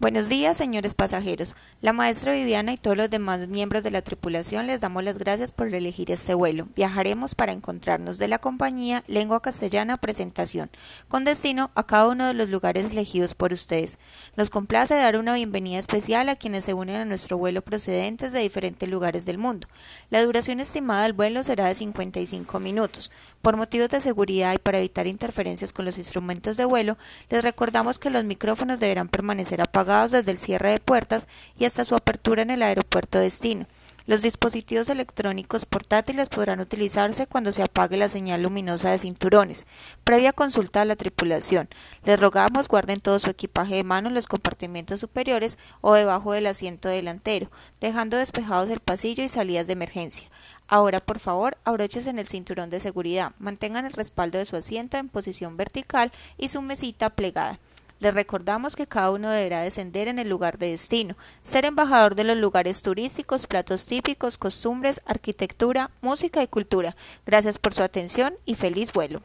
Buenos días, señores pasajeros. La maestra Viviana y todos los demás miembros de la tripulación les damos las gracias por elegir este vuelo. Viajaremos para encontrarnos de la compañía Lengua Castellana Presentación, con destino a cada uno de los lugares elegidos por ustedes. Nos complace dar una bienvenida especial a quienes se unen a nuestro vuelo procedentes de diferentes lugares del mundo. La duración estimada del vuelo será de 55 minutos. Por motivos de seguridad y para evitar interferencias con los instrumentos de vuelo, les recordamos que los micrófonos deberán permanecer apagados desde el cierre de puertas y hasta su apertura en el aeropuerto destino. Los dispositivos electrónicos portátiles podrán utilizarse cuando se apague la señal luminosa de cinturones, previa consulta a la tripulación. Les rogamos guarden todo su equipaje de mano en los compartimentos superiores o debajo del asiento delantero, dejando despejados el pasillo y salidas de emergencia. Ahora, por favor, abróchese en el cinturón de seguridad, mantengan el respaldo de su asiento en posición vertical y su mesita plegada. Les recordamos que cada uno deberá descender en el lugar de destino, ser embajador de los lugares turísticos, platos típicos, costumbres, arquitectura, música y cultura. Gracias por su atención y feliz vuelo.